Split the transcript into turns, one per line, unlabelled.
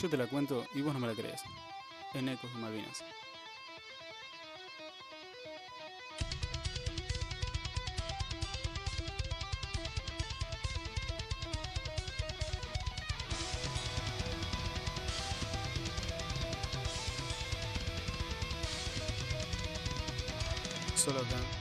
Yo te la cuento y vos no me la crees. En Ecos de Malvinas. Solo acá,